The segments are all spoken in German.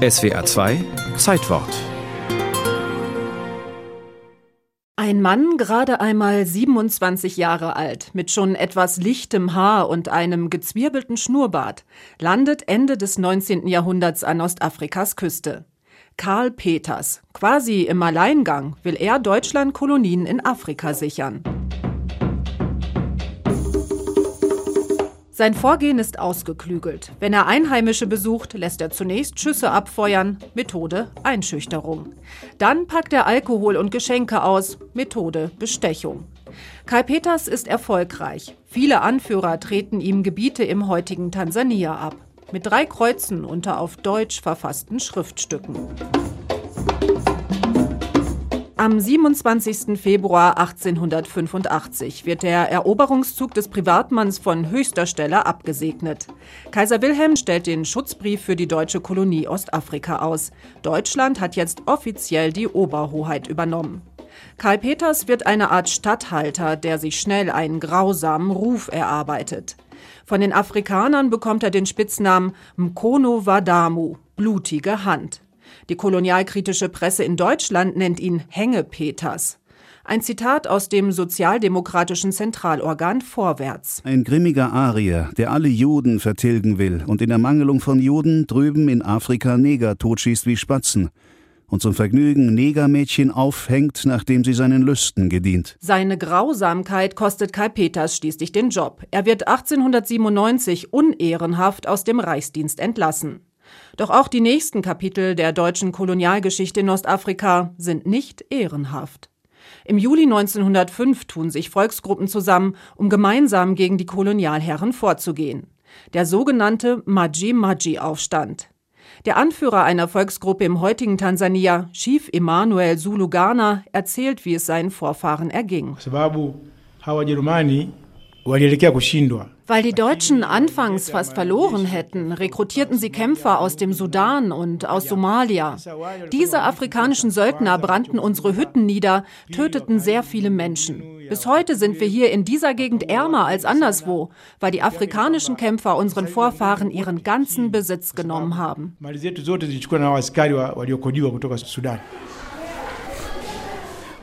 SWR 2 Zeitwort Ein Mann, gerade einmal 27 Jahre alt, mit schon etwas lichtem Haar und einem gezwirbelten Schnurrbart, landet Ende des 19. Jahrhunderts an Ostafrikas Küste. Karl Peters, quasi im Alleingang, will er Deutschland Kolonien in Afrika sichern. Sein Vorgehen ist ausgeklügelt. Wenn er Einheimische besucht, lässt er zunächst Schüsse abfeuern. Methode Einschüchterung. Dann packt er Alkohol und Geschenke aus. Methode Bestechung. Kai Peters ist erfolgreich. Viele Anführer treten ihm Gebiete im heutigen Tansania ab. Mit drei Kreuzen unter auf Deutsch verfassten Schriftstücken. Am 27. Februar 1885 wird der Eroberungszug des Privatmanns von höchster Stelle abgesegnet. Kaiser Wilhelm stellt den Schutzbrief für die deutsche Kolonie Ostafrika aus. Deutschland hat jetzt offiziell die Oberhoheit übernommen. Karl Peters wird eine Art Statthalter, der sich schnell einen grausamen Ruf erarbeitet. Von den Afrikanern bekommt er den Spitznamen Mkono Wadamu, blutige Hand. Die kolonialkritische Presse in Deutschland nennt ihn Hängepeters. Ein Zitat aus dem sozialdemokratischen Zentralorgan Vorwärts. Ein grimmiger Arier, der alle Juden vertilgen will und in Ermangelung von Juden drüben in Afrika Neger totschießt wie Spatzen und zum Vergnügen Negermädchen aufhängt, nachdem sie seinen Lüsten gedient. Seine Grausamkeit kostet Kai Peters schließlich den Job. Er wird 1897 unehrenhaft aus dem Reichsdienst entlassen. Doch auch die nächsten Kapitel der deutschen Kolonialgeschichte in Ostafrika sind nicht ehrenhaft. Im Juli 1905 tun sich Volksgruppen zusammen, um gemeinsam gegen die Kolonialherren vorzugehen. Der sogenannte Maji-Maji-Aufstand. Der Anführer einer Volksgruppe im heutigen Tansania, Chief Emmanuel Zulugana, erzählt, wie es seinen Vorfahren erging. Weil die Deutschen anfangs fast verloren hätten, rekrutierten sie Kämpfer aus dem Sudan und aus Somalia. Diese afrikanischen Söldner brannten unsere Hütten nieder, töteten sehr viele Menschen. Bis heute sind wir hier in dieser Gegend ärmer als anderswo, weil die afrikanischen Kämpfer unseren Vorfahren ihren ganzen Besitz genommen haben.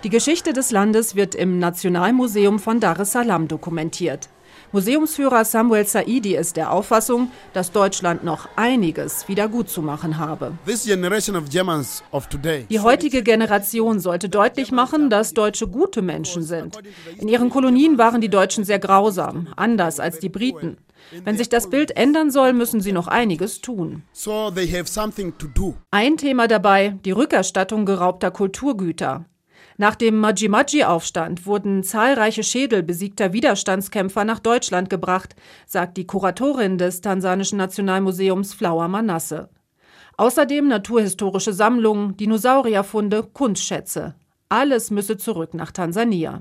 Die Geschichte des Landes wird im Nationalmuseum von Dar es Salaam dokumentiert. Museumsführer Samuel Saidi ist der Auffassung, dass Deutschland noch einiges wieder gut zu machen habe. Die heutige Generation sollte deutlich machen, dass Deutsche gute Menschen sind. In ihren Kolonien waren die Deutschen sehr grausam, anders als die Briten. Wenn sich das Bild ändern soll, müssen sie noch einiges tun. Ein Thema dabei, die Rückerstattung geraubter Kulturgüter. Nach dem Maji-Maji-Aufstand wurden zahlreiche Schädel besiegter Widerstandskämpfer nach Deutschland gebracht, sagt die Kuratorin des Tansanischen Nationalmuseums Flower Manasse. Außerdem naturhistorische Sammlungen, Dinosaurierfunde, Kunstschätze. Alles müsse zurück nach Tansania.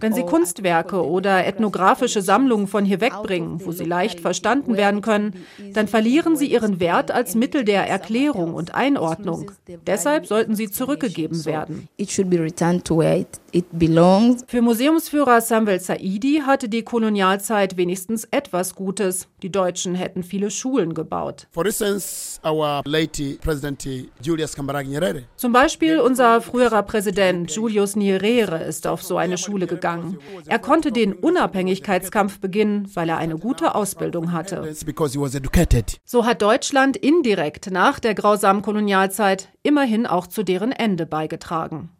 Wenn Sie Kunstwerke oder ethnografische Sammlungen von hier wegbringen, wo sie leicht verstanden werden können, dann verlieren sie ihren Wert als Mittel der Erklärung und Einordnung. Deshalb sollten sie zurückgegeben werden. Für Museumsführer Samuel Saidi hatte die Kolonialzeit wenigstens etwas Gutes. Die Deutschen hätten viele Schulen gebaut. Zum Beispiel unser früherer Präsident Julius Nyerere ist auf so eine Schule gegangen. Er konnte den Unabhängigkeitskampf beginnen, weil er eine gute Ausbildung hatte. So hat Deutschland indirekt nach der grausamen Kolonialzeit immerhin auch zu deren Ende beigetragen.